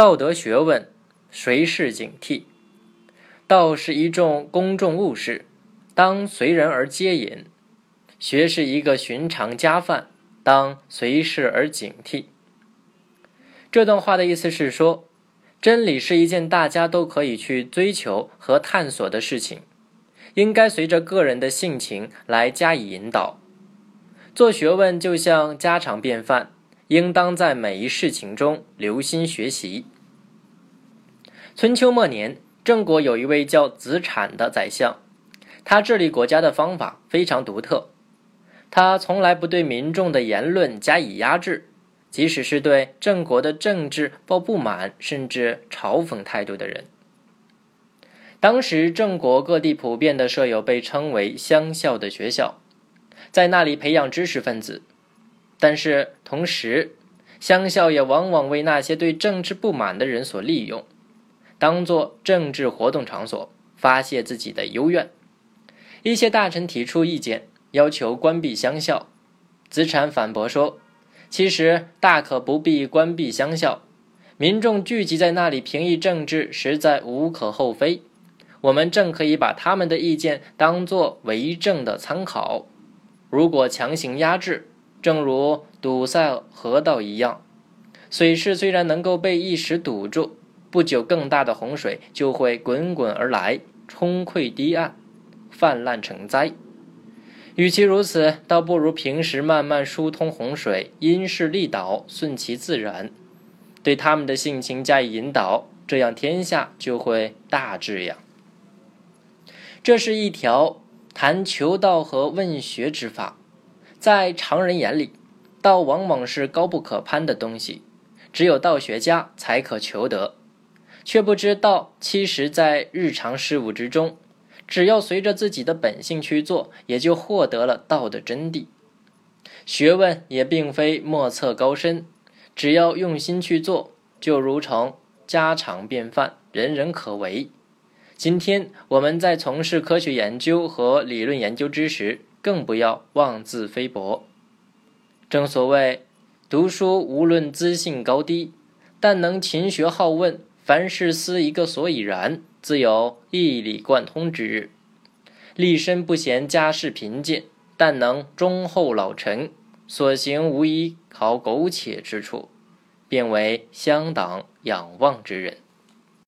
道德学问，随事警惕。道是一种公众物事，当随人而接引；学是一个寻常家饭，当随事而警惕。这段话的意思是说，真理是一件大家都可以去追求和探索的事情，应该随着个人的性情来加以引导。做学问就像家常便饭，应当在每一事情中留心学习。春秋末年，郑国有一位叫子产的宰相，他治理国家的方法非常独特，他从来不对民众的言论加以压制。即使是对郑国的政治抱不满甚至嘲讽态度的人，当时郑国各地普遍的设有被称为乡校的学校，在那里培养知识分子。但是同时，乡校也往往为那些对政治不满的人所利用，当做政治活动场所，发泄自己的幽怨。一些大臣提出意见，要求关闭乡校，子产反驳说。其实大可不必关闭乡校，民众聚集在那里评议政治，实在无可厚非。我们正可以把他们的意见当作为政的参考。如果强行压制，正如堵塞河道一样，水势虽然能够被一时堵住，不久更大的洪水就会滚滚而来，冲溃堤岸，泛滥成灾。与其如此，倒不如平时慢慢疏通洪水，因势利导，顺其自然，对他们的性情加以引导，这样天下就会大治呀。这是一条谈求道和问学之法。在常人眼里，道往往是高不可攀的东西，只有道学家才可求得，却不知道其实在日常事物之中。只要随着自己的本性去做，也就获得了道的真谛。学问也并非莫测高深，只要用心去做，就如成家常便饭，人人可为。今天我们在从事科学研究和理论研究之时，更不要妄自菲薄。正所谓，读书无论资性高低，但能勤学好问，凡事思一个所以然。自有一理贯通之日，立身不嫌家世贫贱，但能忠厚老臣，所行无一毫苟且之处，便为乡党仰望之人。